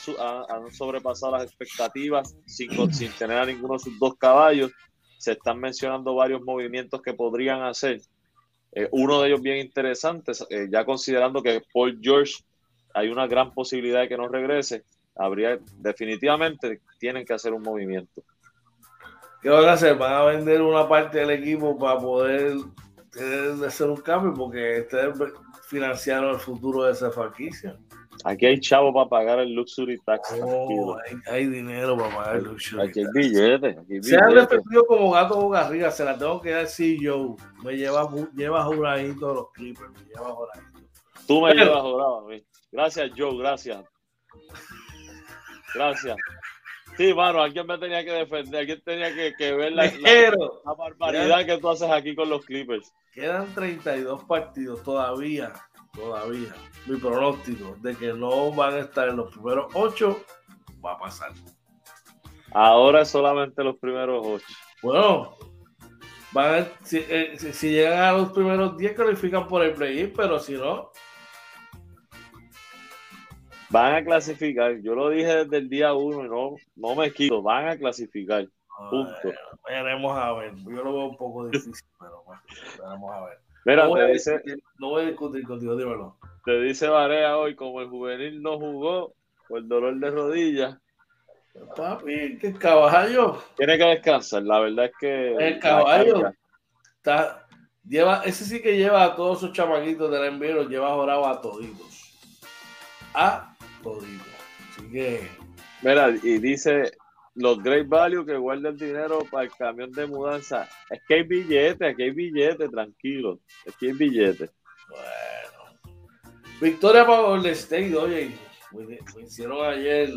han, sobrepasado las expectativas sin, sin tener a ninguno de sus dos caballos. Se están mencionando varios movimientos que podrían hacer. Eh, uno de ellos bien interesante, eh, ya considerando que Paul George hay una gran posibilidad de que no regrese, habría definitivamente tienen que hacer un movimiento. ¿Qué van a hacer? Van a vender una parte del equipo para poder hacer un cambio porque ustedes financiaron el futuro de esa franquicia. Aquí hay chavo para pagar el luxury tax. Oh, hay, dinero para pagar el luxury aquí hay billetes. Se han repetido como gato boca arriba. Se la tengo que decir yo. Me lleva, lleva juradito los Clippers. Me lleva juradito. Tú me llevas jurado a mí. Gracias, Joe. Gracias. Gracias. Sí, mano, alguien me tenía que defender, alguien tenía que, ver la, barbaridad que tú haces aquí con los Clippers. Quedan 32 partidos todavía, todavía. Mi pronóstico de que no van a estar en los primeros 8 va a pasar. Ahora solamente los primeros 8. Bueno, van eh, si, llegan a los primeros 10 califican por el play pero si no, Van a clasificar. Yo lo dije desde el día uno y no, no me quito. Van a clasificar. Punto. veremos a ver. Yo lo veo un poco difícil, *laughs* pero bueno, veremos a ver. Mira, no, voy te dice, no voy a discutir contigo, dímelo. Te dice Varea hoy, como el juvenil no jugó por el dolor de rodillas. Papi, que el caballo. Tiene que descansar, la verdad es que. El caballo está, lleva, ese sí que lleva a todos esos chamaquitos del envío, lleva jorado a toditos. A Así que. Mira, y dice los Great Value que guarda el dinero para el camión de mudanza. Es que hay billetes, aquí hay billetes, tranquilo. Aquí hay billetes. Bueno. Victoria para el State, oye, hicieron ayer.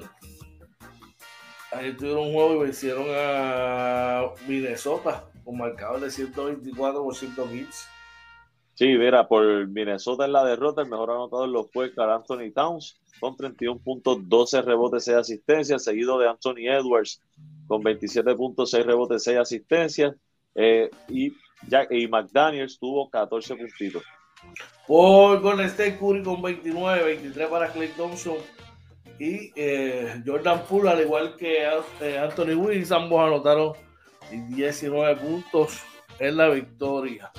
Ayer tuvieron un juego y vencieron a Minnesota con marcador de 124 por 115. Sí, mira, por Minnesota en la derrota, el mejor anotador lo fue Carl Anthony Towns con 31 puntos, 12 rebotes, 6 asistencias, seguido de Anthony Edwards con 27 puntos, 6 rebotes, 6 asistencias. Eh, y, y McDaniels tuvo 14 puntitos. Por Golden State Curry con 29, 23 para Clay Thompson y eh, Jordan Poole, al igual que eh, Anthony Wiggins, ambos anotaron 19 puntos en la victoria.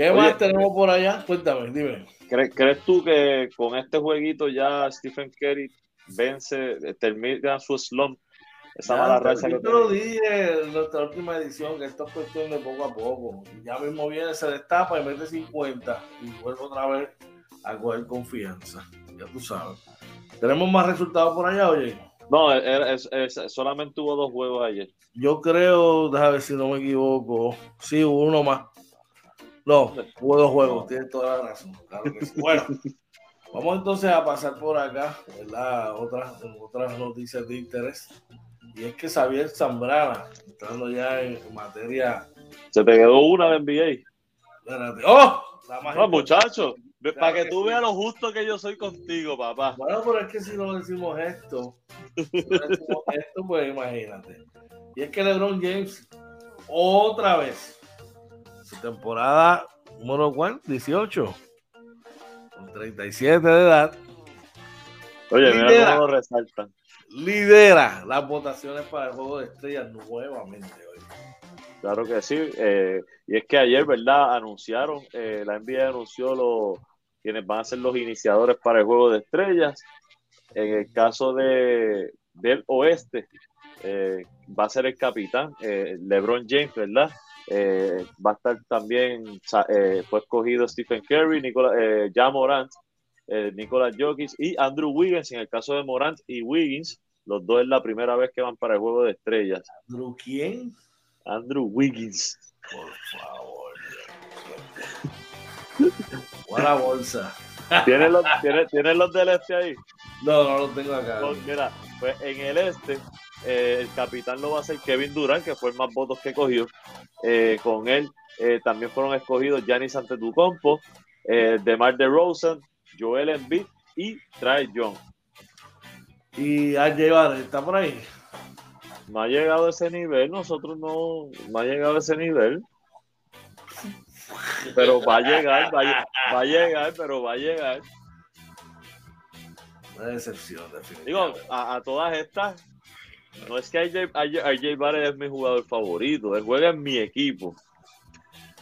¿Qué más tenemos por allá? Cuéntame, dime. ¿Crees, tú que con este jueguito ya Stephen Curry vence, termina su slump? Esa mala racha que te lo dije en nuestra última edición, que esto es cuestión de poco a poco. ya mismo viene, se destapa y mete 50 y vuelve otra vez a coger confianza. Ya tú sabes. ¿Tenemos más resultados por allá, oye? No, es, solamente hubo dos juegos ayer. Yo creo, déjame ver si no me equivoco. Sí, hubo uno más. No, hubo dos juegos, tienes toda la razón. Bueno, *laughs* vamos entonces a pasar por acá, ¿verdad? Otras, otras noticias de interés. Y es que Xavier Zambrana, entrando ya en materia. Se te quedó una de NBA. Espérate. ¡Oh! no, muchachos, para que, tú veas lo justo que yo soy contigo, papá. Bueno, pero es que si no decimos esto, si no decimos *laughs* esto, pues imagínate. Y es que LeBron James, otra vez, su temporada número ¿cuál? 18, con 37 de edad. Oye, mira cómo lo resaltan. Lidera las votaciones para el juego de estrellas nuevamente hoy. Claro que sí. Eh, y es que ayer, ¿verdad? Anunciaron, eh, la NBA anunció los quienes van a ser los iniciadores para el juego de estrellas. En el caso de, del oeste, eh, va a ser el capitán, LeBron James, ¿verdad? Va a estar también, fue escogido Stephen Curry, Nicola, ya Morant, Nicolas Jokic y Andrew Wiggins. En el caso de Morant y Wiggins, los dos es la primera vez que van para el juego de estrellas. ¿Andrew quién? Andrew Wiggins. Por favor. Buena bolsa. ¿Tienes los, ¿tienes, los del este ahí? No, no los tengo acá. Pues, mira, pues en el este, eh, el capitán lo va a ser Kevin Durant, que fue el más votos que cogió. Eh, con él eh, también fueron escogidos Giannis Antetokounmpo, eh, DeMar DeRozan, Joel Embiid y Trae Young. ¿Y a llevar está por ahí? no ha llegado a ese nivel, nosotros no, no ha llegado a ese nivel. Pero va a llegar, va a, llegar, pero va a llegar. Una decepción, Digo, a, todas estas, no es que AJ, AJ, Barrett es mi jugador favorito, él juega en mi equipo.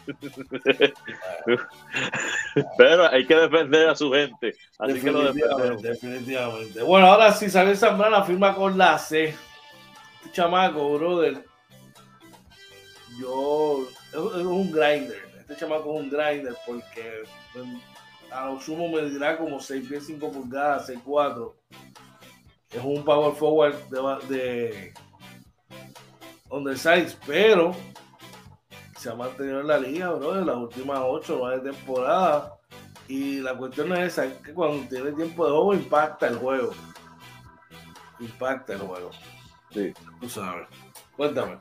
*laughs* Pero hay que defender a su gente. Así que lo defendemos. Definitivamente. Bueno, ahora sí, sale Zambrana firma con la C chamaco, brother, yo, es, un grinder. Este chamaco es un grinder porque a lo sumo me dirá como 6 pies 5 pulgadas, 6 4. Es un power forward de, de undersize, pero se ha mantenido en la liga, bro, en las últimas 8 o 9 temporadas. Y la cuestión es esa, es que cuando tiene tiempo de juego impacta el juego. Impacta el juego. Sí. Tú sabes. Cuéntame.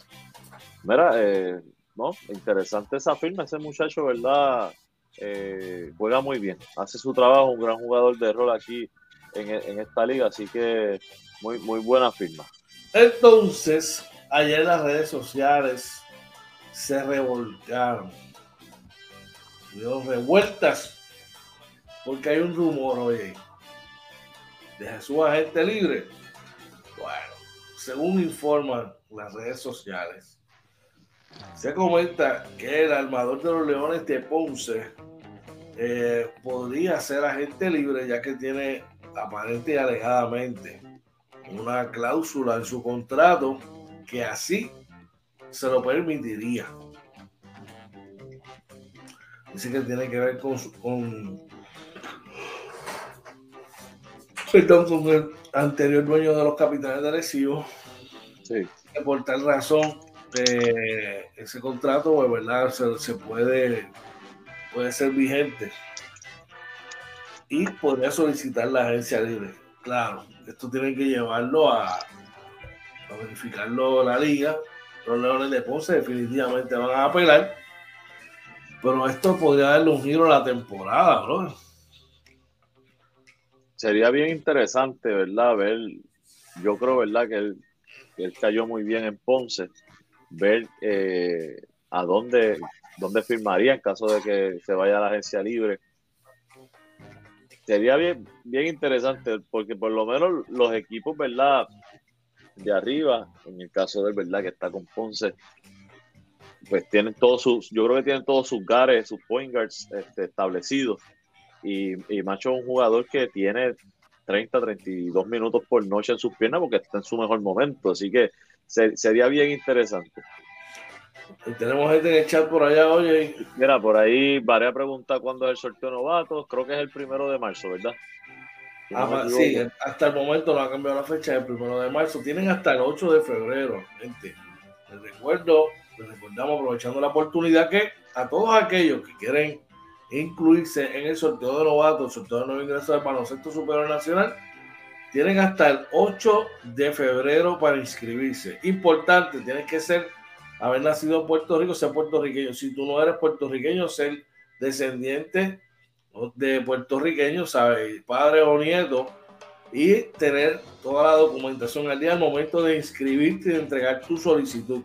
Mira, eh, no, interesante esa firma, ese muchacho, ¿verdad? Eh, juega muy bien, hace su trabajo, un gran jugador de rol aquí en, esta liga, así que muy, muy buena firma. Entonces, ayer las redes sociales se revolcaron, dio revueltas, porque hay un rumor hoy de Jesús agente libre. Bueno, según informan las redes sociales, se comenta que el armador de los Leones de Ponce eh, podría ser agente libre ya que tiene aparente y alegadamente una cláusula en su contrato que así se lo permitiría. Dice que tiene que ver con, con, perdón, con el anterior dueño de los capitanes de Arecibo, sí. que por tal razón eh, ese contrato, pues, ¿verdad? Se, puede, puede ser vigente y podría solicitar la agencia libre. Claro, esto tiene que llevarlo a, a verificarlo la liga. Los Leones de Ponce definitivamente van a apelar, pero esto podría darle un giro a la temporada, bro sería bien interesante, ¿verdad? Ver, yo creo, ¿verdad? Que él, él cayó muy bien en Ponce, ver eh, a dónde, dónde firmaría en caso de que se vaya a la agencia libre. Sería bien, bien interesante, porque por lo menos los equipos, ¿verdad? De arriba, en el caso de verdad que está con Ponce, pues tienen todos sus, yo creo que tienen todos sus gares, sus point guards este, establecidos. Y, y Macho es un jugador que tiene 30, 32 minutos por noche en sus piernas porque está en su mejor momento. Así que sería bien interesante. Tenemos gente en el chat por allá, oye. Mira, por ahí Varea pregunta cuándo es el sorteo novato. Creo que es el primero de marzo, ¿verdad? ah, sí, hasta el momento no ha cambiado la fecha, el primero de marzo. Tienen hasta el 8 de febrero, gente. Les recuerdo, les recordamos aprovechando la oportunidad que a todos aquellos que quieren incluirse en el sorteo de novatos, el sorteo de nuevo ingreso del baloncesto superior nacional, tienen hasta el 8 de febrero para inscribirse. Importante, tienes que ser, haber nacido en Puerto Rico, ser puertorriqueño. Si tú no eres puertorriqueño, ser descendiente de puertorriqueños, ¿sabes? Padre o nieto, y tener toda la documentación al día al momento de inscribirte y de entregar tu solicitud.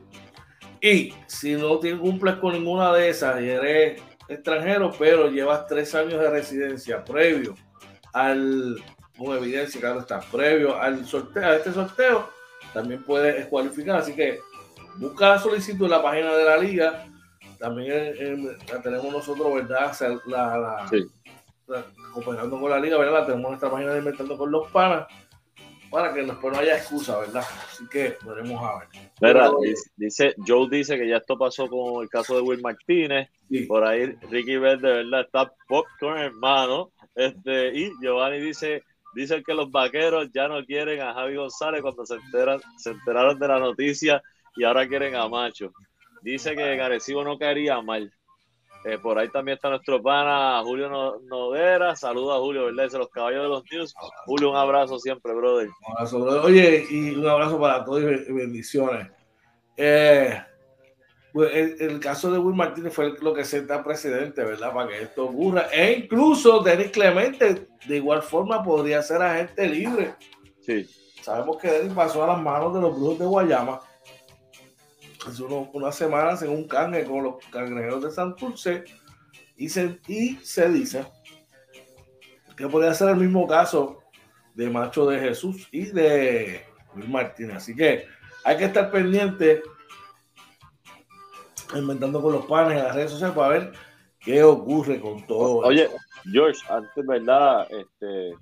Y si no cumples con ninguna de esas y eres extranjero, pero llevas tres años de residencia previo al, con evidencia, claro está, previo al sorteo, a este sorteo, también puedes cualificar. Así que busca la solicitud en la página de la liga. También la tenemos nosotros, ¿verdad? La, la, cooperando con la liga, ¿verdad? La tenemos en nuestra página de Inventando con los Panas para que después no haya excusa, ¿verdad? Así que veremos a ver. dice, Joe dice que ya esto pasó con el caso de Will Martínez. Por ahí Ricky Verde, ¿verdad? Está popcorn, hermano. Este, y Giovanni dice, dice que los vaqueros ya no quieren a Javi González cuando se enteran, se enteraron de la noticia y ahora quieren a Macho. Dice que Garecibo no caería mal. Eh, por ahí también está nuestro pana Julio Nodera. Saludos a Julio, ¿verdad? de los caballos de los News. Julio, un abrazo siempre, brother. Un abrazo, brother. Oye, y un abrazo para todos y bendiciones. Eh, pues el, caso de Will Martínez fue lo que senta precedente, ¿verdad? Para que esto ocurra. E incluso Denis Clemente, de igual forma, podría ser agente libre. Sí. Sabemos que Denis pasó a las manos de los brujos de Guayama hace unas semanas en un canje con los cangrejeros de Santurce y se, y se dice que podría ser el mismo caso de Macho de Jesús y de Luis Martínez. Así que hay que estar pendiente inventando con los panes en las redes sociales para ver qué ocurre con todo. Oye, George, antes, ¿verdad? Este,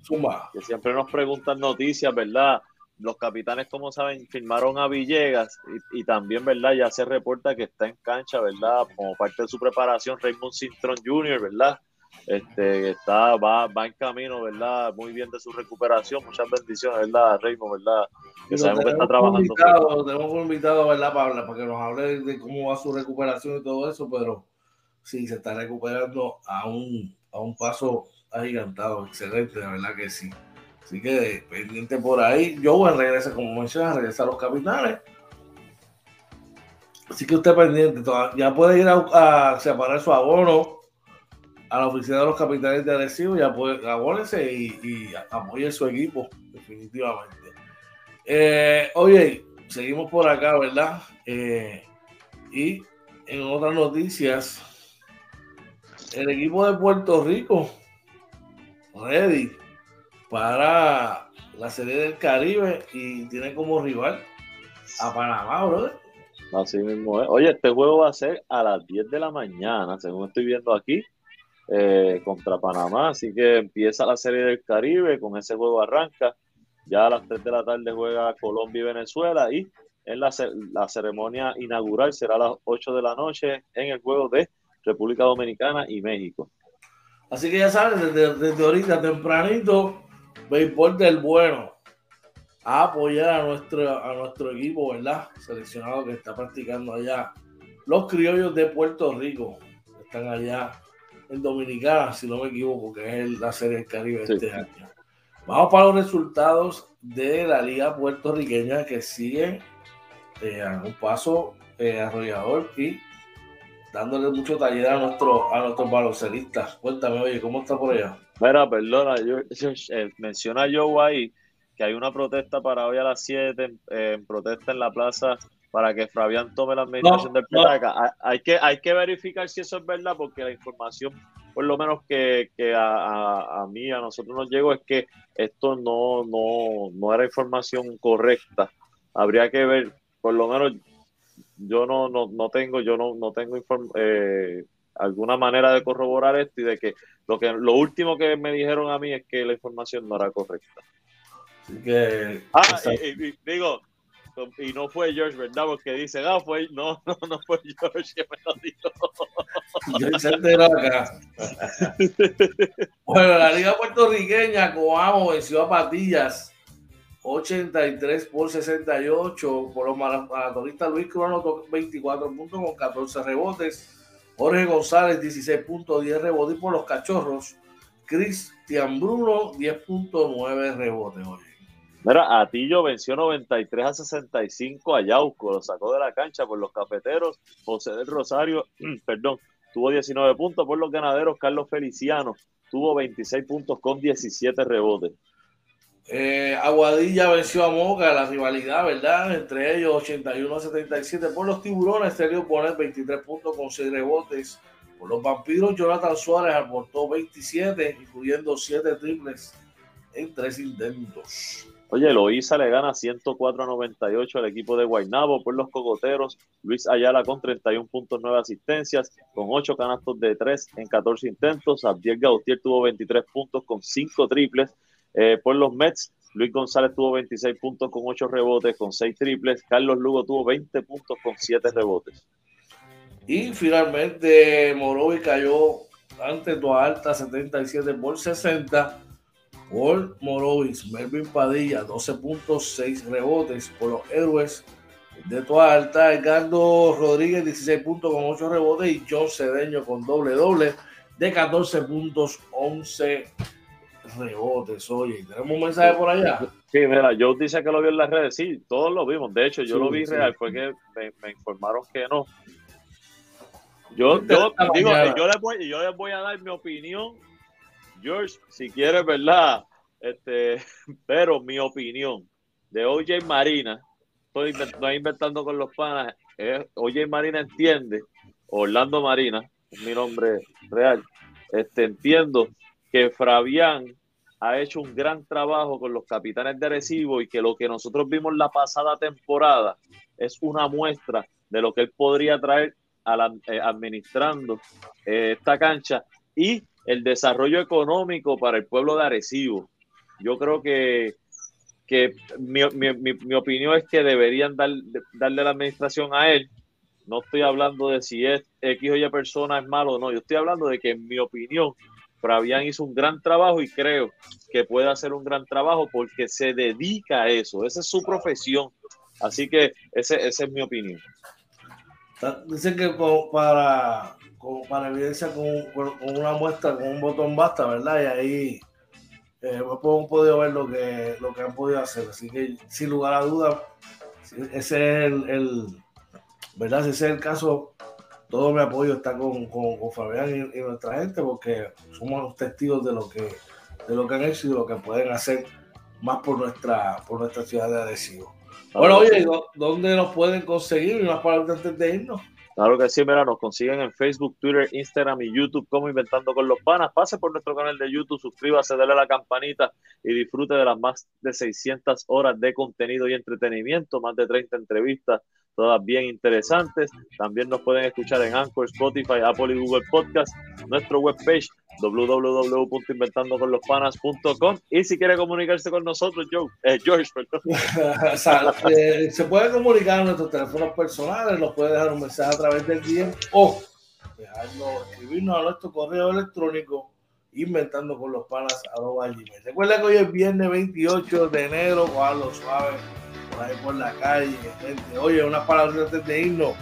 Que siempre nos preguntan noticias, ¿verdad? Los capitanes, como saben, firmaron a Villegas y, también, ¿verdad? Ya se reporta que está en cancha, ¿verdad? Como parte de su preparación, Raymond Sintron Jr., ¿verdad? Este, está, va, va en camino, ¿verdad? Muy bien de su recuperación. Muchas bendiciones, ¿verdad? Raymond, ¿verdad? Que sabemos que está trabajando. Invitado, tenemos un invitado, ¿verdad? Para, para que nos hable de cómo va su recuperación y todo eso, pero sí, se está recuperando a un, a un paso agigantado. Excelente, la verdad que sí. Así que pendiente por ahí. Joe regresa, como mencionas, regresa a los capitales. Así que usted pendiente, ya puede ir a, separar su abono a la oficina de los capitales de Arecibo, puede abónese y, y apoye su equipo, definitivamente. Eh, oye, seguimos por acá, ¿verdad? Eh, y en otras noticias, el equipo de Puerto Rico, ready para la Serie del Caribe y tiene como rival a Panamá, brother. Así mismo es. Oye, este juego va a ser a las 10 de la mañana, según estoy viendo aquí, eh, contra Panamá. Así que empieza la Serie del Caribe, con ese juego arranca. Ya a las 3 de la tarde juega Colombia y Venezuela y en la, la ceremonia inaugural será a las 8 de la noche en el juego de República Dominicana y México. Así que ya saben, desde, desde ahorita tempranito béisbol del bueno a apoyar a nuestro, a nuestro equipo, ¿verdad? Seleccionado que está practicando allá. Los criollos de Puerto Rico están allá en Dominicana, si no me equivoco, que es la Serie del Caribe este año. Vamos para los resultados de la Liga Puertorriqueña que sigue eh, a un paso eh, arrollador y dándole mucho taller a, nuestro, a nuestros baloncelistas. Cuéntame, oye, ¿cómo está por allá? Mira, perdona, yo, eh, menciona Joe ahí que hay una protesta para hoy a las 7, en protesta en la plaza para que Fabián tome la administración del PETACA. Hay, que, hay que verificar si eso es verdad, porque la información por lo menos que, a, mí, a nosotros nos llegó, es que esto no, no, no era información correcta. Habría que ver, por lo menos yo no, no, no tengo, yo no, no tengo eh, alguna manera de corroborar esto y de que lo que lo último que me dijeron a mí es que la información no era correcta. que, ah, y, digo, y no fue George, ¿verdad? Porque dice, ah, fue, no, *laughs* no, no fue George que me lo dijo. *laughs* Yo se enteró acá. *laughs* bueno, la Liga Puertorriqueña, Coamo venció a Patillas 83 por 68 por los maratonistas Luis Crono 24 puntos con 14 rebotes. Jorge González 16 puntos, 10 rebotes por los cachorros. Cristian Bruno 10.9 rebotes. Oye. Mira, Atillo venció 93 a 65 a Yauco, lo sacó de la cancha por los cafeteros. José del Rosario, *clears throat* perdón, tuvo 19 puntos por los ganaderos. Carlos Feliciano tuvo 26 puntos con 17 rebotes. Eh, Aguadilla venció a Moca, la rivalidad, ¿verdad? Entre ellos 81 a 77 por los tiburones. Sergio poner 23 puntos con 6 rebotes. Por los vampiros, Jonathan Suárez aportó 27, incluyendo 7 triples en 3 intentos. Oye, Loíza le gana 104 a 98 al equipo de Guaynabo por los cocoteros. Luis Ayala con 31.9 asistencias, con 8 canastos de 3 en 14 intentos. Abdiel Gautier tuvo 23 puntos con 5 triples. Eh, por los Mets, Luis González tuvo 26 puntos con 8 rebotes, con 6 triples. Carlos Lugo tuvo 20 puntos con 7 rebotes. Y finalmente Morovi cayó ante alta 77 por 60 por Morovis, Melvin Padilla, 12.6 rebotes por los héroes de toda alta. Edgardo Rodríguez, 16 puntos con 8 rebotes. Y John Cedeño con doble doble de 14 puntos, 11 rebotes. Oye, ¿tenemos un mensaje por allá? Sí, mira, yo dice que lo vio en las redes. Sí, todos lo vimos. De hecho, yo lo vi real. Fue que me, informaron que no. Yo, yo, digo, yo les, voy, yo les voy a dar mi opinión George, si quieres, ¿verdad? Este, *laughs* pero mi opinión de OJ Marina, estoy, inventando con los panas, OJ Marina entiende, Orlando Marina, es mi nombre real, este, entiendo que Fabián ha hecho un gran trabajo con los capitanes de Arecibo y que lo que nosotros vimos la pasada temporada es una muestra de lo que él podría traer eh, administrando eh, esta cancha y el desarrollo económico para el pueblo de Arecibo. Yo creo que, que mi, opinión es que deberían darle la administración a él. No estoy hablando de si es X o Y persona es malo o no. Yo estoy hablando de que, en mi opinión, Fabián hizo un gran trabajo y creo que puede hacer un gran trabajo porque se dedica a eso. Esa es su profesión. Así que ese, esa es mi opinión. Dicen que para para evidencia con, una muestra, con un botón basta, ¿verdad? Y ahí eh, hemos podido ver lo que, lo que han podido hacer. Así que, sin lugar a dudas, ese es el, ¿verdad? Ese es el caso, todo mi apoyo está con, con, Fabián y, nuestra gente, porque somos los testigos de lo que, de lo que han hecho y de lo que pueden hacer más por nuestra, por nuestra ciudad de adhesivo. Bueno, oye, ¿dónde nos pueden conseguir? Unas palabras antes de irnos. Claro que sí, mira, nos consiguen en Facebook, Twitter, Instagram y YouTube como Inventando con los Panas. Pase por nuestro canal de YouTube, suscríbase, dale a la campanita y disfrute de las más de 600 horas de contenido y entretenimiento, más de 30 entrevistas, todas bien interesantes. También nos pueden escuchar en Anchor, Spotify, Apple y Google Podcast, nuestro webpage www.inventandoconlospanas.com y si quiere comunicarse con nosotros, Joe, eh, George. *laughs* Eh, se puede comunicar a nuestros teléfonos personales, nos puede dejar un mensaje a través del DM o escribirnos a nuestro correo electrónico inventando con los panas Recuerda que hoy es viernes 28 de enero, lo suave por ahí por la calle, gente. Oye, unas palabras antes de irnos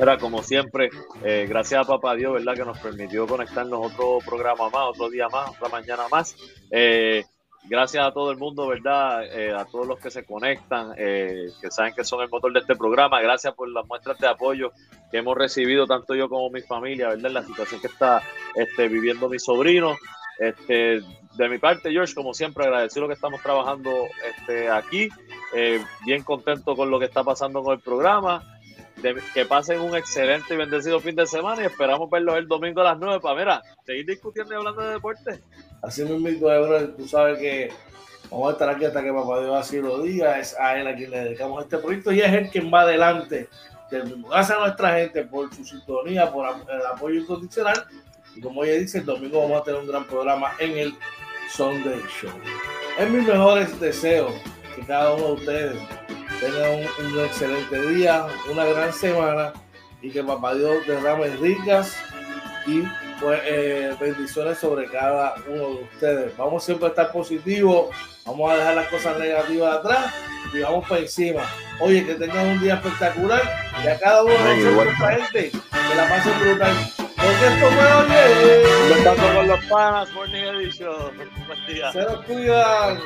era como siempre, eh, gracias a Papá Dios, ¿verdad? Que nos permitió conectarnos otro programa más, otro día más, otra mañana más. Eh, gracias a todo el mundo, ¿verdad? Eh, a todos los que se conectan, que saben que son el motor de este programa. Gracias por las muestras de apoyo que hemos recibido, tanto yo como mi familia, ¿verdad? La situación que está este, viviendo mi sobrino. Este, de mi parte, George, como siempre, agradecido que estamos trabajando este, aquí. bien contento con lo que está pasando con el programa que pasen un excelente y bendecido fin de semana y esperamos verlos el domingo a las 9 para, mira, seguir discutiendo y hablando de deporte. Así mismo, tú sabes que vamos a estar aquí hasta que Papá Dios así lo diga, es a él a quien le dedicamos este proyecto y es él quien va adelante. Gracias a nuestra gente por su sintonía, por el apoyo incondicional. Y como ella dice, el domingo vamos a tener un gran programa en el Sunday Show. Es mis mejores deseos que cada uno de ustedes tenga un, excelente día, una gran semana y que Papá Dios derrame ricas y pues, eh, bendiciones sobre cada uno de ustedes. Vamos siempre a estar positivos, vamos a dejar las cosas negativas atrás y vamos para encima. Oye, que tengan un día espectacular y a cada uno de nosotros, gente, que la pasen brutal. Porque esto me oye. Estamos con los panas, Morning Edition. Se los cuidan.